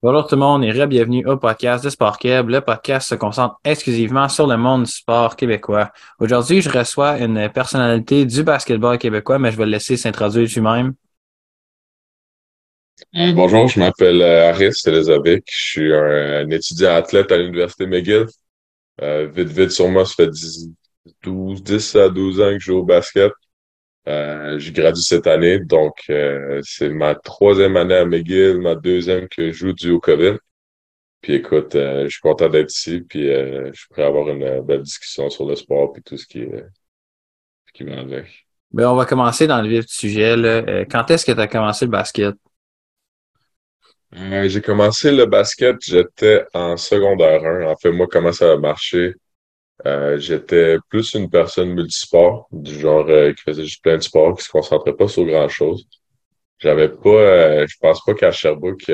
Bonjour tout le monde et bienvenue au podcast de Sport Québec. Le podcast se concentre exclusivement sur le monde du sport québécois. Aujourd'hui, je reçois une personnalité du basketball québécois, mais je vais le laisser s'introduire lui-même. Euh, bonjour, je m'appelle euh, Aris Elizabeth. Je suis un, étudiant athlète à l'Université McGill. Euh, vite, vite, sur moi, ça fait 10, 12, 10 à 12 ans que je joue au basket. Euh, j'ai gradué cette année, donc euh, c'est ma troisième année à McGill, ma deuxième que je joue du au COVID. Puis écoute, euh, je suis content d'être ici, puis je suis prêt à avoir une belle discussion sur le sport et tout ce qui, qui va avec. Ben, on va commencer dans le vif du sujet. Là. Quand est-ce que tu as commencé le basket? j'ai commencé le basket, j'étais en secondaire 1. En fait, moi, comment ça a marché? Euh, j'étais plus une personne multisport, du genre euh, qui faisait juste plein de sports, qui se concentrait pas sur grand chose. J'avais pas, euh, je pense pas qu'à Sherbrooke,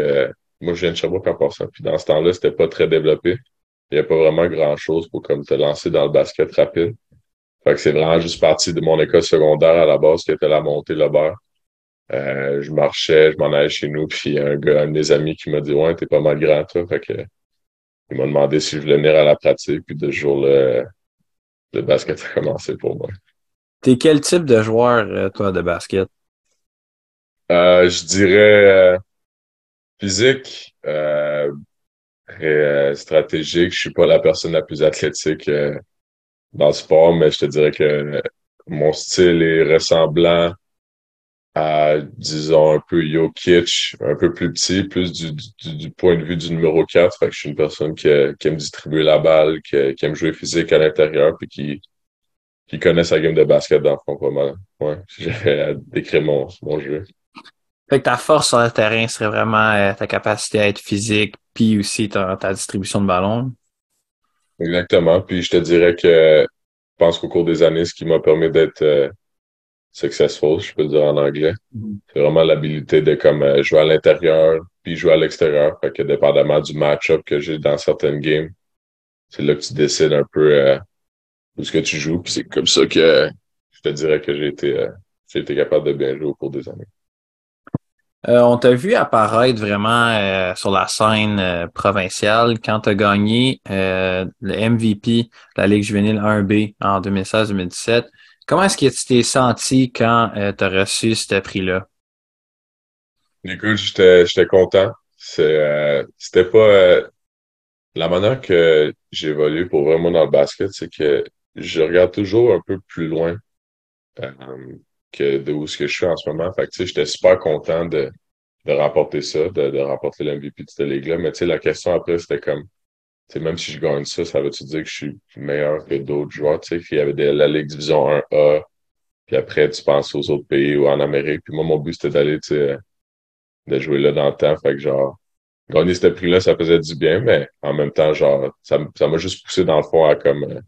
moi je viens de Sherbrooke en passant, puis dans ce temps-là, c'était pas très développé. Il y avait pas vraiment grand chose pour comme te lancer dans le basket rapide. Fait que c'est vraiment juste parti de mon école secondaire à la base qui était la montée le beurre. je marchais, je m'en allais chez nous, puis un gars, un de mes amis qui m'a dit Ouais, t'es pas mal grand toi. Fait que il m'a demandé si je voulais venir à la pratique, puis de jour, le, le basket a commencé pour moi. T'es quel type de joueur, euh, toi, de basket? Euh, je dirais euh, physique, euh, et stratégique. Je suis pas la personne la plus athlétique dans le sport, mais je te dirais que mon style est ressemblant à, disons, un peu Jokic, un peu plus petit, plus du, du, point de vue du numéro 4. Fait que je suis une personne qui, qui aime distribuer la balle, qui, qui, aime jouer physique à l'intérieur, puis qui, qui connaît sa game de basket dans le fond pas mal. Ouais, j'ai décrire mon, mon jeu. Fait que ta force sur le terrain serait vraiment euh, ta capacité à être physique, puis aussi ta, ta distribution de ballon. Exactement. Puis je te dirais que je pense qu'au cours des années, ce qui m'a permis d'être euh, successful, je peux le dire en anglais. Mm-hmm. C'est vraiment l'habilité de comme euh, jouer à l'intérieur puis jouer à l'extérieur. Fait que dépendamment du match-up que j'ai dans certaines games, c'est là que tu décides un peu euh, où ce que tu joues. Puis c'est comme ça que je te dirais que j'ai été, euh, j'ai été capable de bien jouer au cours des années. on t'a vu apparaître vraiment sur la scène provinciale quand tu as gagné le MVP de la Ligue juvénile 1B en 2016-2017. Comment est-ce que tu t'es senti quand euh, tu as reçu ce prix-là? Écoute, j'étais, content. Euh, c'était pas euh, la manière que j'ai évolué pour vraiment dans le basket, c'est que je regarde toujours un peu plus loin que de où ce que je suis en ce moment. Fait que, j'étais super content de, de remporter ça, de, de remporter l'MVP de cette ligue-là. Mais tu sais, la question après, c'était comme sais, même si je gagne ça, ça veut-tu dire que je suis meilleur que d'autres joueurs? Tu sais, il y avait de la Ligue Division 1A, puis après, tu penses aux autres pays ou en Amérique. Puis moi, mon but, c'était d'aller, tu sais, de jouer là dans le temps. Fait que genre, gagner ce prix-là, ça faisait du bien, mais en même temps, genre, ça m'a juste poussé dans le fond à comme, euh,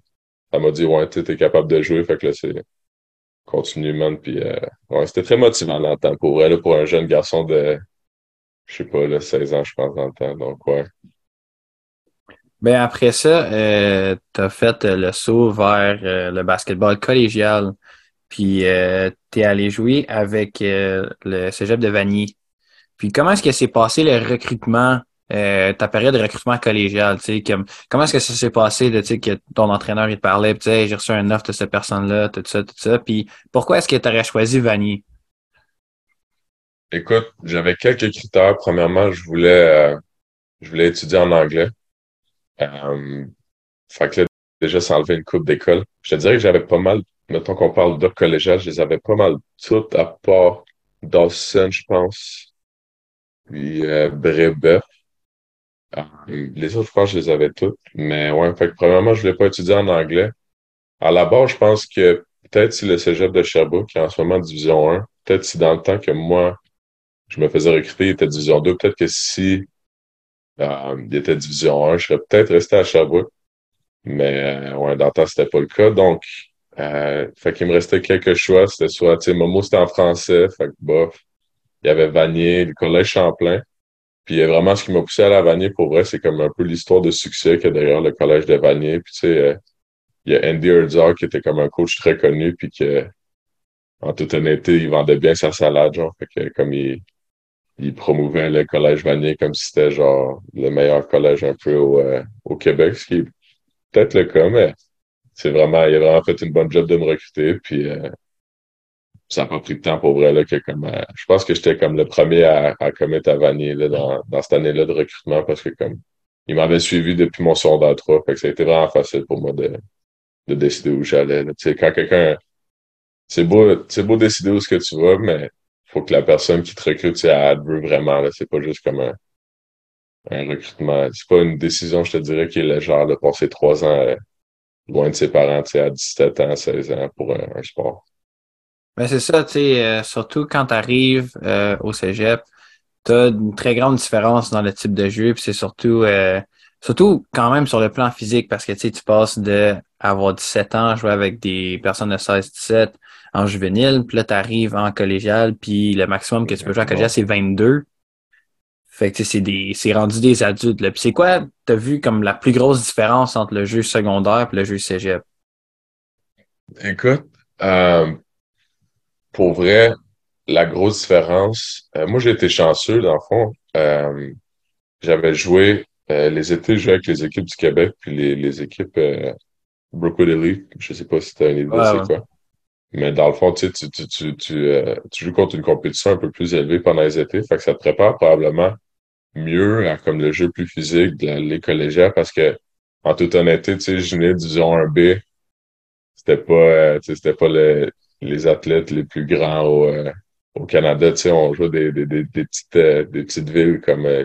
ça m'a dit, ouais, tu es capable de jouer. Fait que là, c'est continue, man. Puis, euh, ouais, c'était très motivant dans le temps pour elle, pour un jeune garçon de, je sais pas, là, 16 ans, je pense, dans le temps. Donc, ouais. Ben après ça, euh, tu as fait le saut vers euh, le basketball collégial. Puis euh, tu es allé jouer avec euh, le Cégep de Vanier. Puis comment est-ce que s'est passé le recrutement, ta période de recrutement collégial? Comme, comment est-ce que ça s'est passé de que ton entraîneur il parlait, tu sais, j'ai reçu un offre de cette personne-là, tout ça, tout ça. Puis pourquoi est-ce que tu aurais choisi Vanier? Écoute, j'avais quelques critères. Premièrement, je voulais je voulais étudier en anglais. Euh, fait que là, déjà, ça enlevait une coupe d'école. Je te dirais que j'avais pas mal, mettons qu'on parle de collégial, je les avais pas mal toutes à part Dawson, je pense. Puis euh, Brébeuf. Euh, les autres, je pense je les avais toutes. Mais ouais, fait que premièrement, je voulais pas étudier en anglais. À la base, je pense que peut-être si le cégep de Sherbrooke, qui est en ce moment division 1, peut-être si dans le temps que moi, je me faisais recruter, il était division 2, peut-être que si euh, il était division 1. Je serais peut-être resté à Sherbrooke. Mais euh, ouais, dans le temps, c'était pas le cas. Donc, euh, fait qu'il me restait quelques choix. C'était soit, tu sais, Momo, c'était en français. Fait que bof. Il y avait Vanier, le collège Champlain. Puis vraiment, ce qui m'a poussé à la Vanier, pour vrai, c'est comme un peu l'histoire de succès qu'il y a derrière le collège de Vanier. Puis tu sais, euh, il y a Andy Herzog qui était comme un coach très connu, puis que, en toute honnêteté, il vendait bien sa salade, genre. Fait que comme il, il promouvait le collège Vanier comme si c'était genre le meilleur collège un peu au, euh, au Québec, ce qui est peut-être le cas, mais c'est vraiment, il a vraiment fait une bonne job de me recruter, puis euh, ça n'a pas pris de temps pour vrai, là, que comme, euh, je pense que j'étais comme le premier à, à commettre à Vanier, là, dans, dans cette année-là de recrutement, parce que comme, il m'avait suivi depuis mon secondaire 3, fait que ça a été vraiment facile pour moi de, de décider où j'allais, Tu sais, quand quelqu'un, c'est beau, c'est beau décider où ce que tu vas, mais faut que la personne qui te recrute, elle veut vraiment, là. C'est pas juste comme un, un recrutement. C'est pas une décision, je te dirais, qui est légère de passer trois ans euh, loin de ses parents, tu à 17 ans, 16 ans pour un, sport. Ben c'est ça, tu sais, euh, surtout quand tu arrives euh, au cégep, tu as une très grande différence dans le type de jeu, puis c'est surtout surtout quand même sur le plan physique, parce que tu passes de avoir 17 ans, jouer avec des personnes de 16-17 en juvénile, puis là, tu arrives en collégial, puis le maximum que tu peux jouer en collégial, c'est 22. Fait que c'est des c'est rendu des adultes. Là. Puis c'est quoi, tu as vu comme la plus grosse différence entre le jeu secondaire et le jeu cégep? Écoute, euh, pour vrai, la grosse différence, euh, moi j'ai été chanceux dans le fond. Euh, j'avais joué les étés, je avec les équipes du Québec, puis les équipes Brookwood Elite. Je sais pas si tu as une idée c'est quoi. Mais dans le fond, tu, tu, tu, tu, tu joues contre une compétition un peu plus élevée pendant les étés. Fait que ça te prépare probablement mieux à comme le jeu plus physique de les collégiales parce que en toute honnêteté, tu sais, junior division 1B, c'était pas euh, c'était pas les athlètes les plus grands au, euh, au Canada. Tu sais, on joue des, des, des, des petites, euh, des petites villes comme euh,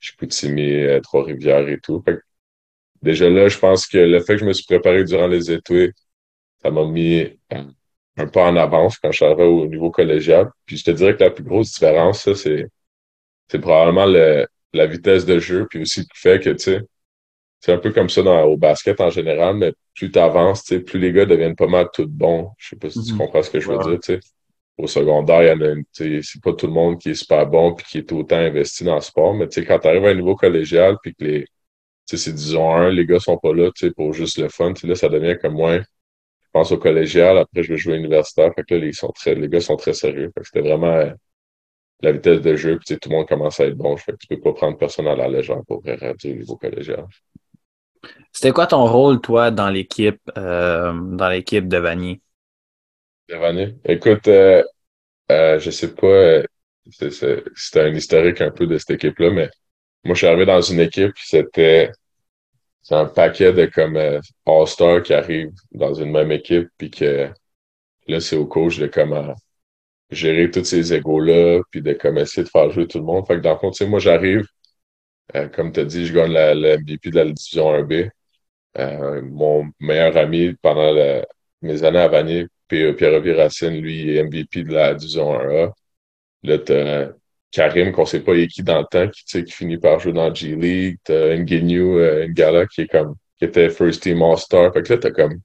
Chicoutimi, Trois-Rivières et tout. Fait déjà là, je pense que le fait que je me suis préparé durant les étés, ça m'a mis un pas en avance quand je suis arrivé au niveau collégial. Puis je te dirais que la plus grosse différence, ça, c'est c'est probablement le, la vitesse de jeu, puis aussi le fait que, tu sais, c'est un peu comme ça dans, au basket en général, mais plus tu avances, tu sais, plus les gars deviennent pas mal tout bons. Je sais pas si tu mhm. comprends ce que je veux dire, tu sais. Au secondaire, il y en a tu sais, c'est pas tout le monde qui est super bon puis qui est autant investi dans le sport, mais tu sais, quand tu arrives à un niveau collégial puis que les, c'est disons un, les gars sont pas là, tu sais, pour juste le fun, là, ça devient comme moins, je pense au collégial, après je vais jouer universitaire, fait que là, les, sont très, les gars sont très sérieux. Fait que c'était vraiment, la vitesse de jeu, puis tout le monde commence à être bon. Que tu peux pas prendre personne à la légende pour réduire le niveau collégial. C'était quoi ton rôle, toi, dans l'équipe euh, dans l'équipe de Vanier? De Vanier? Écoute, euh, euh, je sais pas, euh, c'était un historique un peu de cette équipe-là, mais moi, je suis arrivé dans une équipe, c'était c'est un paquet de comme euh, qui arrivent dans une même équipe, puis que là, c'est au coach de comment gérer tous ces égos-là, puis de comme essayer de faire jouer tout le monde. Fait que dans le fond, tu sais, moi, j'arrive, euh, comme tu as dit, je gagne la, la, MVP de la division 1B. Euh, mon meilleur ami pendant mes années à Vanier, Pierre-Rovier Racine, lui, est MVP de la division 1A. Là, Karim, qu'on sait pas est qui dans le temps, qui, qui finit par jouer dans G-League. T'as Ngenu, euh, Ngala, qui est comme, qui était First Team All-Star. Fait que là, t'as comme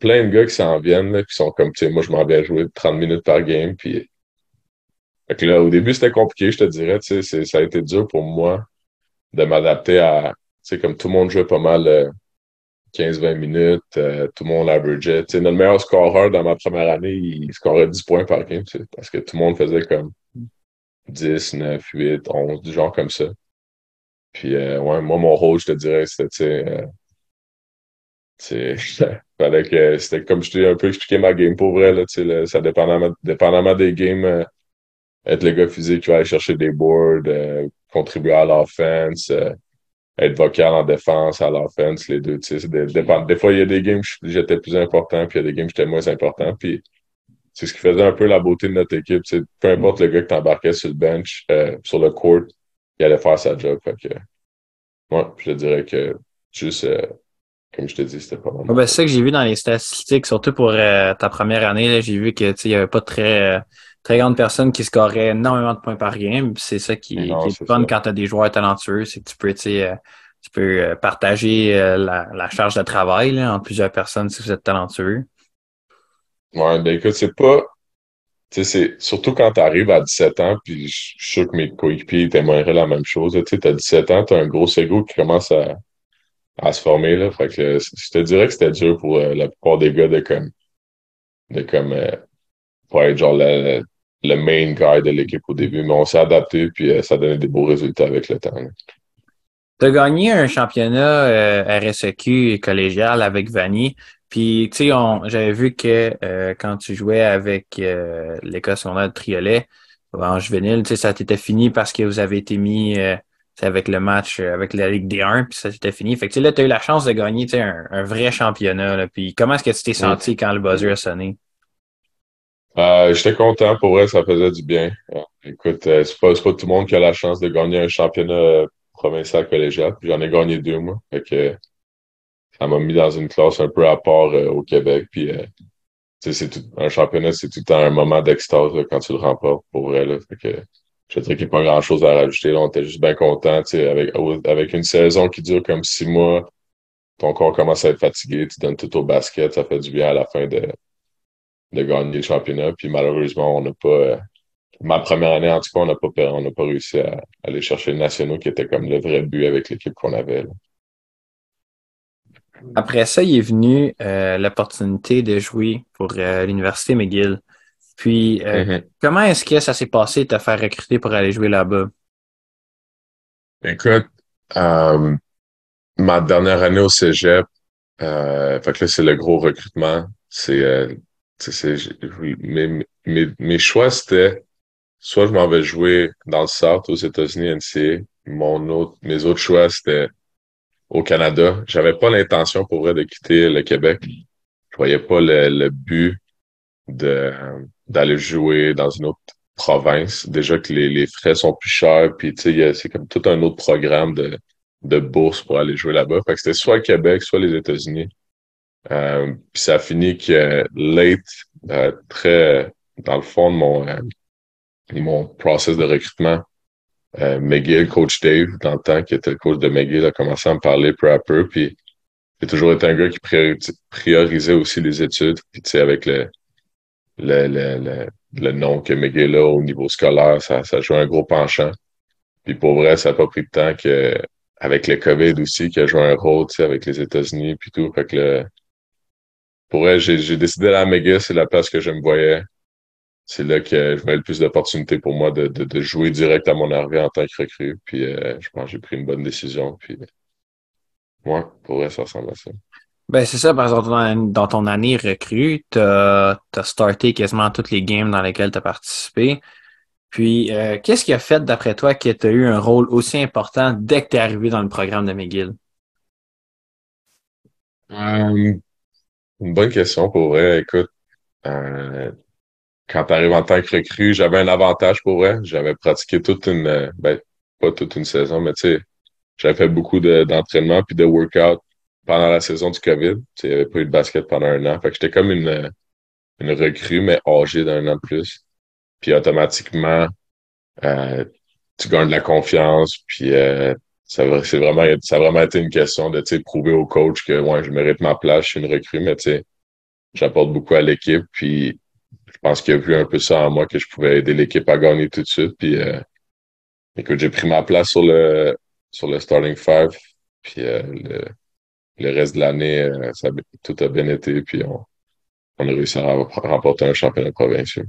plein de gars qui s'en viennent, qui sont comme, tu sais, moi, je m'en viens jouer 30 minutes par game. Puis... Fait que là, au début, c'était compliqué, je te dirais. Tu sais, ça a été dur pour moi de m'adapter à, tu comme tout le monde jouait pas mal 15-20 euh, minutes, euh, tout le monde averageait. Tu notre meilleur scoreur dans ma première année, il scorait 10 points par game, parce que tout le monde faisait comme 10, 9, 8, 11, du genre comme ça. Puis, euh, ouais, moi, mon rôle, je te dirais, c'était, tu sais, fallait que c'était comme je t'ai un peu expliqué ma game pour vrai là, là ça dépendamment, dépendamment des games euh, être le gars physique qui va aller chercher des boards euh, contribuer à l'offense euh, être vocal en défense à l'offense les deux tu sais des, des fois il y a des games où j'étais plus important puis il y a des games où j'étais moins important puis c'est ce qui faisait un peu la beauté de notre équipe c'est peu importe le gars qui t'embarquait sur le bench sur le court il allait faire sa job fait que moi je dirais que juste comme je te dis, c'était pas ben, c'est ça que j'ai vu dans les statistiques, surtout pour euh, ta première année. J'ai vu que il y avait pas de très, euh, très grandes personnes qui scoraient énormément de points par game. C'est ça qui, est fun quand tu as des joueurs talentueux, c'est que tu peux, euh, tu peux partager la, la, charge de travail là, entre plusieurs personnes si vous êtes talentueux. Ouais, ben écoute, c'est pas. Tu sais, c'est surtout quand tu arrives à 17 ans, puis je suis sûr que mes coéquipiers témoigneraient la même chose. Tu sais, as 17 ans, tu as un gros ego qui commence à à se former. Là. Fait que je te dirais que c'était dur pour euh, la plupart des gars de comme de comme euh, pour être genre la, le main guy de l'équipe au début, mais on s'est adapté, puis euh, ça donné des beaux résultats avec le temps. Tu as gagné un championnat euh, RSEQ collégial avec Vanny. Puis, tu sais, j'avais vu que euh, quand tu jouais avec euh, l'école secondaire de Triolet, en juvénile, tu sais, ça t'était fini parce que vous avez été mis avec le match avec la Ligue des 1, puis ça s'était fini. Fait que là, tu as eu la chance de gagner un, un vrai championnat. Là. Puis comment est-ce que tu t'es senti quand le buzzer a sonné? Euh, J'étais content pour vrai, ça faisait du bien. écoute, c'est pas, pas tout le monde qui a la chance de gagner un championnat provincial collégial. J'en ai gagné deux, moi. Fait que ça m'a mis dans une classe un peu à part euh, au Québec. Puis, euh, c'est tout, un championnat, c'est tout le temps un moment d'extase quand tu le remportes, pour vrai. Là. Fait que, je dirais qu'il n'y a pas grand-chose à rajouter. Là. On était juste bien contents. Avec, avec une saison qui dure comme six mois, ton corps commence à être fatigué, tu donnes tout au basket, ça fait du bien à la fin de, de gagner le championnat. Puis malheureusement, on n'a pas... Euh, ma première année, en tout cas, on n'a pas, on pas réussi à, aller chercher le nationaux qui était comme le vrai but avec l'équipe qu'on avait. Après ça, il est venu euh, l'opportunité de jouer pour euh, l'Université McGill. Puis, euh, mm-hmm. comment est-ce que ça s'est passé de te faire recruter pour aller jouer là-bas? Écoute, ma dernière année au cégep, fait que là, c'est le gros recrutement. C'est, mes, mes, mes choix, c'était soit je m'en vais jouer dans le South aux États-Unis, NCA. Mon autre, mes autres choix, c'était au Canada. J'avais pas l'intention pour vrai de quitter le Québec. Je voyais pas le, but de d'aller jouer dans une autre province. Déjà que les, les frais sont plus chers, puis tu sais, c'est comme tout un autre programme de, de bourse pour aller jouer là-bas. Fait que c'était soit le Québec, soit les États-Unis. Euh, puis ça a fini que late, euh, très dans le fond de mon euh, mon process de recrutement. Euh, coach Dave, dans le temps, qui était le coach de McGill, a commencé à me parler peu à peu. Puis j'ai toujours été un gars qui priorisait aussi les études. Puis tu sais, avec le, le, le, le, nom que McGill a au niveau scolaire, ça, ça joue un gros penchant. Puis pour vrai, ça n'a pas pris de temps que avec le COVID aussi, qui a joué un rôle, tu sais, avec les États-Unis puis tout. Fait que le, pour vrai, j'ai décidé à McGill, c'est la place que je me voyais c'est là que je le plus d'opportunités pour moi de, de, jouer direct à mon arrivée en tant que recrue. Puis euh, je pense que j'ai pris une bonne décision. Puis moi, pour vrai, ça ressemble à ça. Ben, c'est ça, par exemple, dans ton année recrue, tu as, starté quasiment toutes les games dans lesquelles tu as participé. Puis, euh, qu'est-ce qui a fait, d'après toi, que tu as eu un rôle aussi important dès que tu es arrivé dans le programme de McGill? Euh, une bonne question, pour vrai. Écoute, quand tu arrives en tant que recrue, j'avais un avantage pour vrai. J'avais pratiqué toute une, euh, ben, pas toute une saison, mais tu sais, j'avais fait beaucoup d'entraînement puis de workout pendant la saison du COVID. Tu sais, il n'y avait pas eu de basket pendant un an. Fait que j'étais comme une, une recrue, mais âgée d'un an de plus. Puis automatiquement, euh, tu gagnes de la confiance, puis euh, ça, c'est vraiment, ça a vraiment été une question de prouver au coach que ouais, je mérite ma place, je suis une recrue, mais tu sais, j'apporte beaucoup à l'équipe. Puis pense qu'il a vu un peu ça en moi que je pouvais aider l'équipe à gagner tout de suite. Puis, euh, écoute, j'ai pris ma place sur le sur le starting five. Puis euh, le, le, reste de l'année, euh, ça tout a bien été. Puis on, on a réussi à remporter un championnat provincial.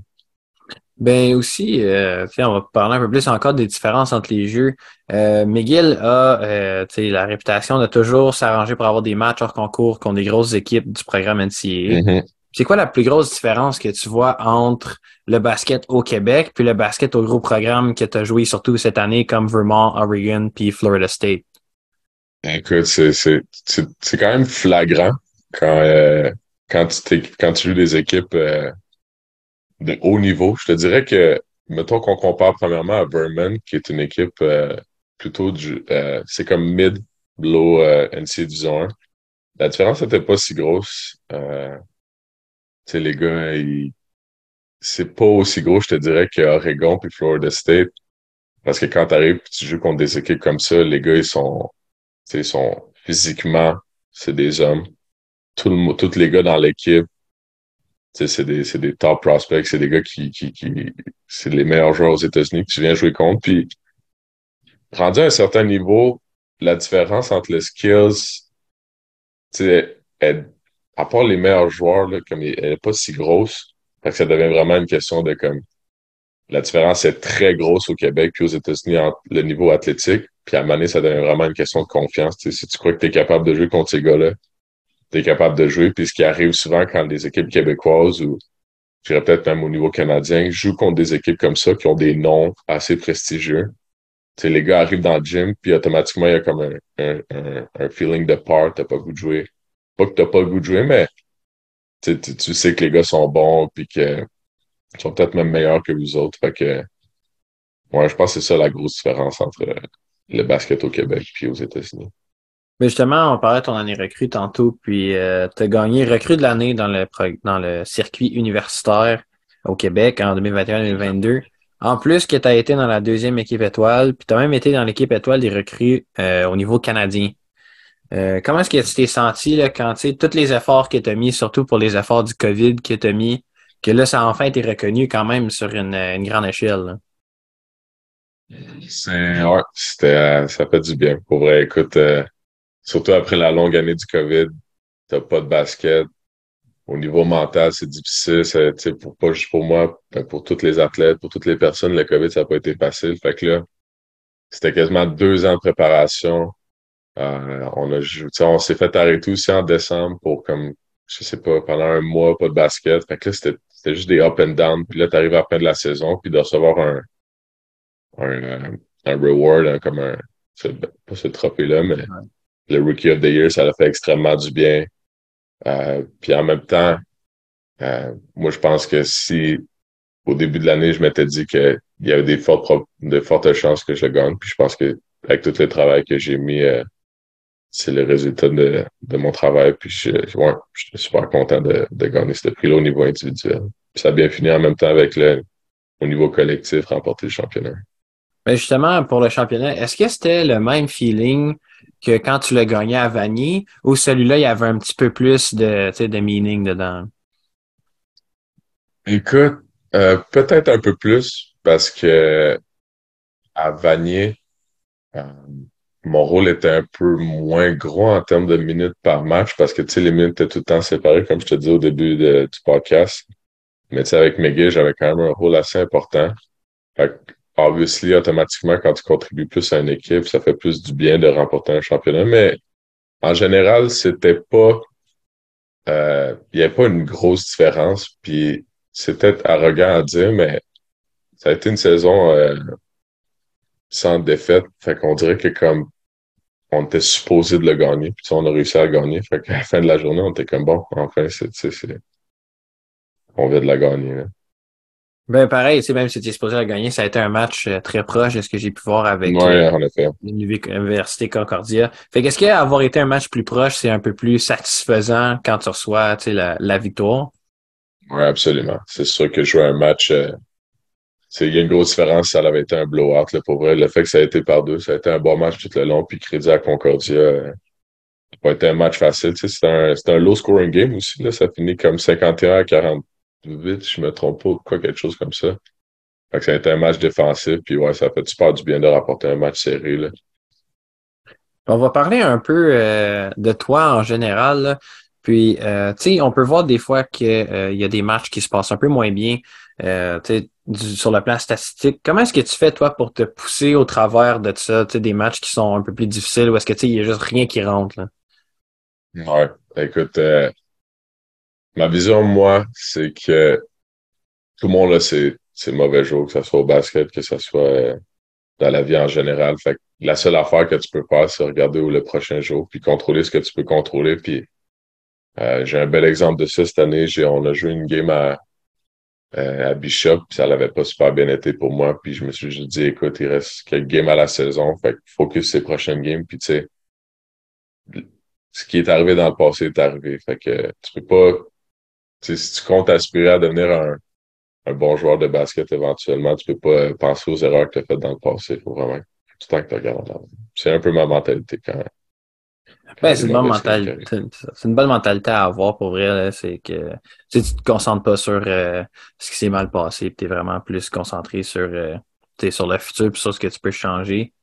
Ben aussi, euh, on va parler un peu plus encore des différences entre les jeux. Euh, McGill a euh, la réputation de toujours s'arranger pour avoir des matchs hors concours contre des grosses équipes du programme NCAA. C'est quoi la plus grosse différence que tu vois entre le basket au Québec puis le basket au gros programme que tu as joué surtout cette année comme Vermont, Oregon puis Florida State? Écoute, c'est quand même flagrant quand, euh, quand, tu quand tu joues des équipes euh, de haut niveau. Je te dirais que, mettons qu'on compare premièrement à Vermont, qui est une équipe euh, plutôt du... c'est comme mid, below NC Division 1. La différence n'était pas si grosse sais, les gars, c'est pas aussi gros, je te dirais, qu'Oregon puis Florida State. Parce que quand tu arrives et tu joues contre des équipes comme ça, les gars, ils sont, ils sont physiquement, c'est des hommes. Tout tous les gars dans l'équipe, c'est des, des top prospects, c'est des gars qui, qui, qui c'est les meilleurs joueurs aux États-Unis que tu viens jouer contre. Puis, rendu à un certain niveau, la différence entre les skills, tu sais, à part les meilleurs joueurs, là, comme elle n'est pas si grosse, que ça devient vraiment une question de comme la différence est très grosse au Québec puis aux États-Unis entre le niveau athlétique. Puis à un ça devient vraiment une question de confiance. si tu crois que tu es capable de jouer contre ces gars-là, tu es capable de jouer. Puis ce qui arrive souvent quand les équipes québécoises ou je dirais peut-être même au niveau canadien, jouent contre des équipes comme ça qui ont des noms assez prestigieux. les gars arrivent dans le gym, puis automatiquement, il y a comme un, feeling de part, t'as pas goût de jouer. Pas que t'as pas le goût de jouer, mais tu, sais que les gars sont bons, puis que sont peut-être même meilleurs que vous autres. Fait que, ouais, je pense que c'est ça la grosse différence entre le basket au Québec puis aux États-Unis. Mais justement, on parlait de ton année recrue tantôt, puis euh, tu as gagné recrue de l'année dans le, dans le circuit universitaire au Québec en 2021-2022. En plus que tu as été dans la deuxième équipe étoile, puis tu as même été dans l'équipe étoile des recrues euh, au niveau canadien. Euh, comment est-ce que tu t'es senti quand tu sais, tous les efforts que tu mis, surtout pour les efforts du COVID que tu mis, que là, ça a enfin été reconnu quand même sur une, une grande échelle? Ouais, c'était ça fait du bien. Pour vrai, écoute, euh, surtout après la longue année du COVID, t'as pas de basket. Au niveau mental, c'est difficile. C'est, pour pas juste pour moi, pour tous les athlètes, pour toutes les personnes, le COVID, ça n'a pas été facile. Fait que là, c'était quasiment deux ans de préparation. Euh, on a on s'est fait arrêter aussi en décembre pour comme je sais pas, pendant un mois, pas de basket. Fait que là, c'était, c'était juste des up and down. Puis là, t'arrives à la fin de la saison, puis de recevoir un, un, un reward, comme un, pas ce trophée-là, mais le Rookie of the Year, ça l'a fait extrêmement du bien. Euh, puis en même temps, euh, moi, je pense que si au début de l'année, je m'étais dit qu'il y avait des fortes, de fortes chances que je gagne, puis je pense que avec tout le travail que j'ai mis, euh, c'est le résultat de, de, mon travail. Puis je, ouais, je suis super content de, de gagner ce prix-là au niveau individuel. Puis ça a bien fini en même temps avec le au niveau collectif, remporter le championnat. Mais justement, pour le championnat, est-ce que c'était le même feeling que quand tu l'as gagné à Vanier ou celui-là, il y avait un petit peu plus de, de meaning dedans? Écoute, euh, peut-être un peu plus parce que à Vanier, euh, mon rôle était un peu moins gros en termes de minutes par match parce que tu sais, les minutes étaient tout le temps séparées, comme je te dis au début du podcast. Mais tu sais, avec McGill, j'avais quand même un rôle assez important. Fait obviously, automatiquement, quand tu contribues plus à une équipe, ça fait plus du bien de remporter un championnat. Mais en général, c'était pas. Euh, il n'y avait pas une grosse différence. Puis c'était arrogant à dire, mais ça a été une saison euh, sans défaite. Fait qu'on dirait que comme on était supposé de le gagner, puis on a réussi à le gagner. Fait qu'à la fin de la journée, on était comme bon, enfin, c'est, on vient de la gagner. Ben pareil, même si tu es supposé la gagner, ça a été un match euh, très proche de ce que j'ai pu voir avec euh, l'Université Concordia. Fait qu'est-ce qu'avoir été un match plus proche, c'est un peu plus satisfaisant quand tu reçois la, la victoire? Oui, absolument. C'est sûr que jouer un match, euh, il y a une grosse différence si ça avait été un blowout. Là, pour vrai, le fait que ça a été par deux, ça a été un bon match tout le long, puis crédit à Concordia. Euh, ça n'a pas été un match facile. C'est un, un low scoring game aussi. Là. Ça finit comme 51 à 40 vite, je me trompe pas, quoi, quelque chose comme ça. Ça a été un match défensif, puis ouais, ça fait super du bien de rapporter un match serré. Là. On va parler un peu euh, de toi en général. Puis, euh, tu sais, on peut voir des fois qu'il y a des matchs qui se passent un peu moins bien sur le plan statistique. Comment est-ce que tu fais, toi, pour te pousser au travers de ça, des matchs qui sont un peu plus difficiles ou est-ce que, il y a juste rien qui rentre? Ouais, écoute, euh, Ma vision, moi, c'est que tout le monde, là, c'est, c'est mauvais jour, que ce soit au basket, que ce soit euh, dans la vie en général. Fait la seule affaire que tu peux faire, c'est regarder où le prochain jour, puis contrôler ce que tu peux contrôler. Euh, j'ai un bel exemple de ça cette année. J'ai, on a joué une game à, euh, à Bishop, puis ça n'avait pas super bien été pour moi. Puis je me suis juste dit, écoute, il reste quelques games à la saison. Fait que focus ces prochaines games. Puis tu sais, ce qui est arrivé dans le passé est arrivé. Fait que tu peux pas si tu comptes aspirer à devenir un, un, bon joueur de basket éventuellement, tu peux pas penser aux erreurs que tu as faites dans le passé. Faut vraiment du temps que tu regardes C'est un peu ma mentalité quand, ben, c'est une bonne mentalité. C'est une bonne mentalité à avoir pour vrai. C'est que tu te concentres pas sur euh, ce qui s'est mal passé, tu es vraiment plus concentré sur, euh, sur le futur et sur ce que tu peux changer.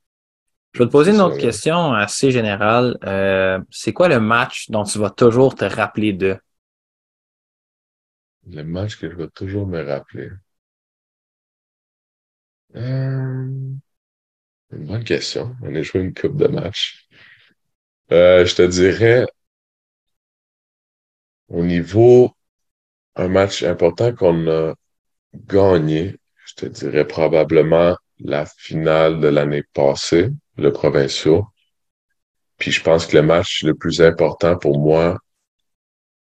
Je vais te poser une autre question assez générale. Euh, c'est quoi le match dont tu vas toujours te rappeler de? Le match que je vais toujours me rappeler. Euh, une bonne question. On a joué une coupe de match. Euh, je te dirais, au niveau, un match important qu'on a gagné, je te dirais probablement la finale de l'année passée, le provincial. Puis je pense que le match le plus important pour moi,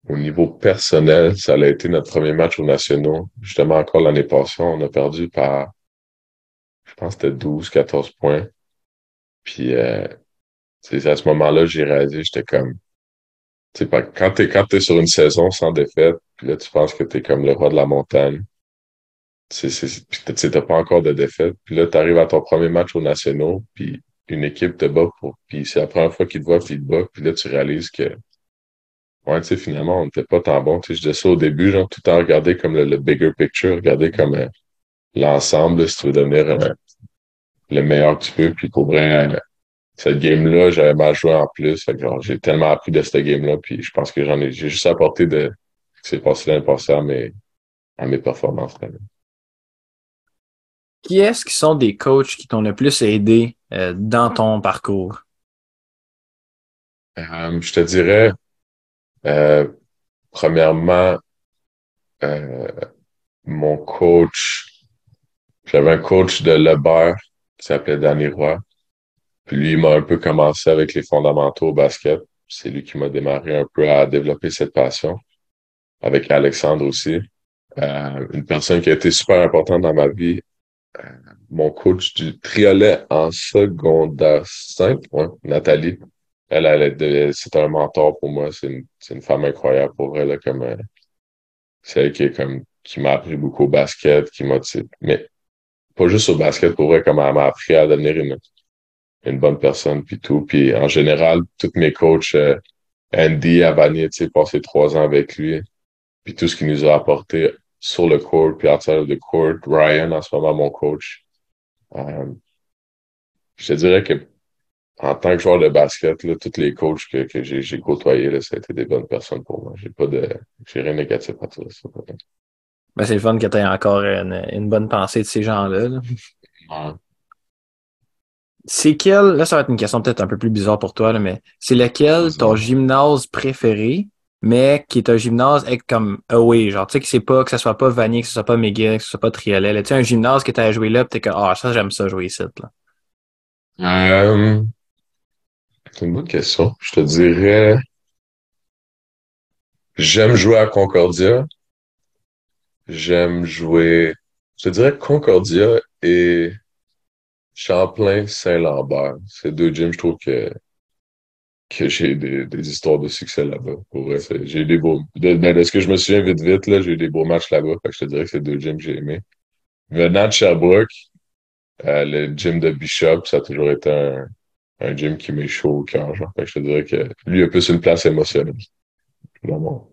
au niveau personnel, ça a été notre premier match aux nationaux. Justement, encore l'année passée, on a perdu par, je pense c'était 12, 14 points. Puis, euh, à ce moment-là, j'ai réalisé, j'étais comme, tu sais, quand t'es, quand t'es sur une saison sans défaite, puis là, tu penses que t'es comme le roi de la montagne. C'est, c'est, puis t'as pas encore de défaite. Puis là, t'arrives à ton premier match aux nationaux, puis une équipe te bat pour, puis c'est la première fois qu'ils te voient, puis ils te battent, puis là, tu réalises que, ouais, tu sais, finalement, on n'était pas tant bon. Tu sais, je disais ça au début, genre, tout en regarder comme le, bigger picture, regarder comme euh, l'ensemble, si tu veux devenir euh, le meilleur que tu peux, puis pour vrai, euh, cette game-là, j'avais mal joué en plus. J'ai tellement appris de cette game-là, puis je pense que j'en ai, j'ai juste apporté de ce qui s'est passé l'année passée à mes, à mes performances. Qui est-ce qui sont des coachs qui t'ont le plus aidé euh, dans ton parcours? Euh, je te dirais, euh, premièrement, euh, mon coach, j'avais un coach de Lebert qui s'appelait Danny Roy. Puis lui, il m'a un peu commencé avec les fondamentaux au basket. C'est lui qui m'a démarré un peu à développer cette passion. Avec Alexandre aussi. Euh, une personne qui a été super importante dans ma vie, euh, mon coach du triolet en secondaire 5, ouais, Nathalie. Elle, elle, c'est un mentor pour moi. C'est une, une, femme incroyable pour elle, là, comme, euh, c'est elle qui est comme, qui m'a appris beaucoup au basket, qui m'a, mais pas juste au basket, pour vrai, comme elle m'a appris à devenir une, une bonne personne, puis tout. Puis en général, tous mes coachs, euh, Andy, Avani, tu sais, passé trois ans avec lui, puis tout ce qu'il nous a apporté sur le court, puis outside of the court. Ryan, en ce moment, mon coach. Euh, je te dirais que en tant que joueur de basket, là, tous les coachs que, que j'ai côtoyés, là, ça a été des bonnes personnes pour moi. J'ai pas de. J'ai rien de négatif à dire. Ça, ben, c'est le fun que tu aies encore une, une, bonne pensée de ces gens-là. Là. Ouais. C'est quel, là, ça va être une question peut-être un peu plus bizarre pour toi, là, mais c'est lequel ton gymnase préféré, mais qui est un gymnase comme away, genre, tu sais, que c'est pas, que ce soit pas Vanier, que ce soit pas McGill, que ce soit pas Triolet, tu sais, un gymnase que t'as joué là, pis t'es que, ah, ça, j'aime ça jouer ici, là. Euh, c'est une bonne question. Je te dirais, j'aime jouer à Concordia. J'aime jouer, je te dirais Concordia et Champlain-Saint-Lambert. C'est deux gyms, je trouve que, que j'ai des, des histoires de succès là-bas. Pour vrai, j'ai des beaux, de, ce que je me souviens vite, vite, là, j'ai eu des beaux matchs là-bas. Je te dirais que c'est deux gyms que j'ai aimés. Venant de Sherbrooke, euh, le gym de Bishop, ça a toujours été un, un gym qui m'est chaud au cœur, genre. Je te dirais que lui a plus une place émotionnelle. Vraiment.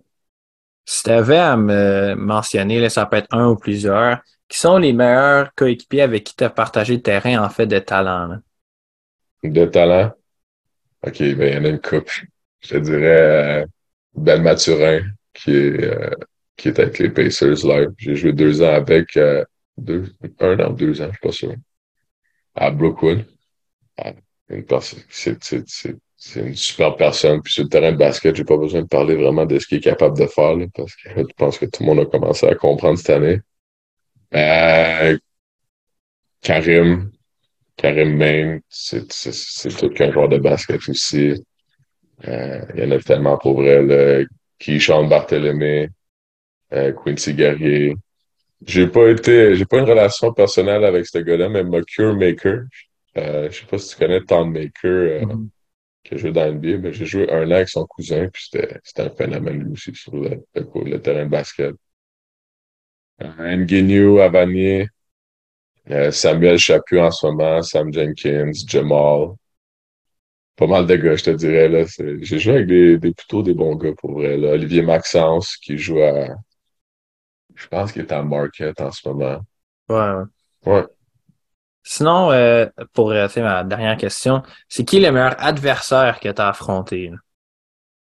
Si tu avais à me mentionner, là, ça peut être un ou plusieurs, qui sont les meilleurs coéquipiers avec qui tu as partagé le terrain en fait de talent? De talent? OK, ben il y en a une coupe. Je te dirais euh, Ben Mathurin, qui est, euh, qui est avec les Pacers live. J'ai joué deux ans avec euh, deux, un an, deux ans, je suis pas sûr. À Brookwood. Ah, c'est une super personne. Puis sur le terrain de basket, j'ai pas besoin de parler vraiment de ce qu'il est capable de faire, parce que je pense que tout le monde a commencé à comprendre cette année. Euh, Karim, Karim Main, c'est tout qu'un joueur de basket aussi. Euh, il y en a tellement pour vrai. Là. Keyshawn Barthélemy, euh, Quincy Guerrier. J'ai pas été, j'ai pas une relation personnelle avec ce gars-là, mais Mercure Maker. Euh, je sais pas si tu connais Tom Maker, euh, mm-hmm. qui a joué dans NBA, mais j'ai joué un an avec son cousin, puis c'était un phénomène lui aussi sur le, le terrain de basket. Euh, Nguenu, Avanier, euh, Samuel Chaput en ce moment, Sam Jenkins, Jamal. Pas mal de gars, je te dirais. là. J'ai joué avec des, des, plutôt des bons gars pour vrai. Là. Olivier Maxence qui joue à. Je pense qu'il est à Market en ce moment. Ouais. Ouais. Sinon, euh, pour ma dernière question, c'est qui le meilleur adversaire que tu as affronté?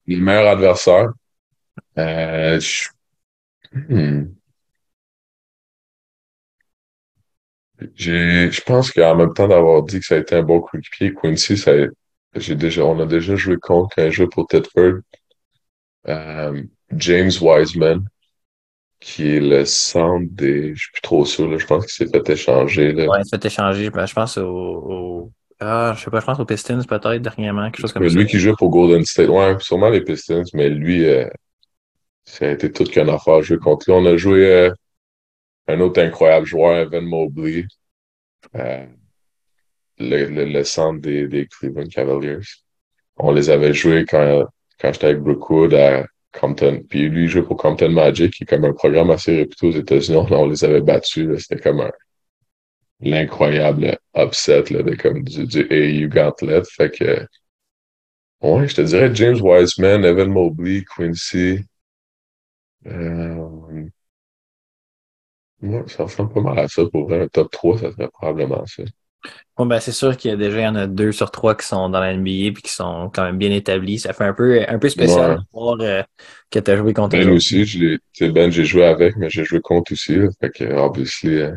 Le meilleur adversaire? Euh, je... hmm. Je pense qu'en même temps d'avoir dit que ça a été un bon coéquipier, Quincy, ça j'ai déjà, on a déjà joué contre un jeu pour Tedford. Euh, James Wiseman, qui est le centre des, je suis plus trop sûr, là, je pense qu'il s'est fait échanger, là. Ouais, il s'est fait échanger, ben, je pense au, ah, je sais pas, je pense aux Pistons peut-être dernièrement, quelque chose comme mais ça. Lui qui joue pour Golden State, ouais, sûrement les Pistons, mais lui, euh, ça a été toute qu'une affaire jouer contre lui. On a joué euh, un autre incroyable joueur, Evan Mobley, euh, le, le, le, centre des, Cleveland Cavaliers. On les avait joués quand, quand j'étais avec Brookwood à Compton. Puis lui, il jouait pour Compton Magic, qui est comme un programme assez réputé aux États-Unis. On, on, les avait battus. C'était comme un l'incroyable upset là, de comme du, du AU Gauntlet. Fait que ouais, je te dirais James Wiseman, Evan Mobley, Quincy. Euh, Ouais, ça ressemble pas mal à ça. Pour vrai, un top 3, ça serait probablement ça. Bon, ben, c'est sûr qu'il y a déjà, il y en a deux sur trois qui sont dans la NBA et qui sont quand même bien établis. Ça fait un peu, un peu spécial Ouais. de voir euh, que tu as joué contre Ben aussi, je Ben, j'ai joué avec, mais j'ai joué contre aussi. Là. Fait que, obviously, euh,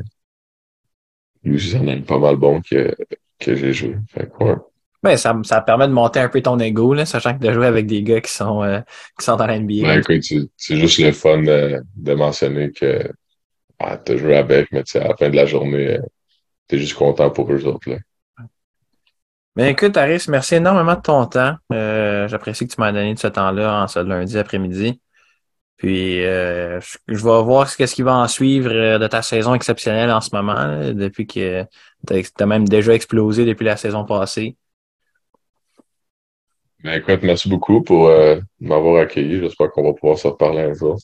lui aussi, ça en a pas mal bon que, que j'ai joué. Fait que, ouais. Ben, ça, ça permet de monter un peu ton ego, là, sachant que de jouer avec des gars qui sont, euh, qui sont dans la NBA. Ben, c'est juste le fun de mentionner que ah, t'as joué avec, mais tu sais, à la fin de la journée, euh, t'es juste content pour eux autres. Là. Ben, écoute, Aris, merci énormément de ton temps. Euh, J'apprécie que tu m'as donné de ce temps-là en ce lundi après-midi. Puis, euh, je, je vais voir ce qu'est-ce qui va en suivre de ta saison exceptionnelle en ce moment, là, depuis que tu as même déjà explosé depuis la saison passée. Ben, écoute, merci beaucoup pour euh, m'avoir accueilli. J'espère qu'on va pouvoir se reparler un jour.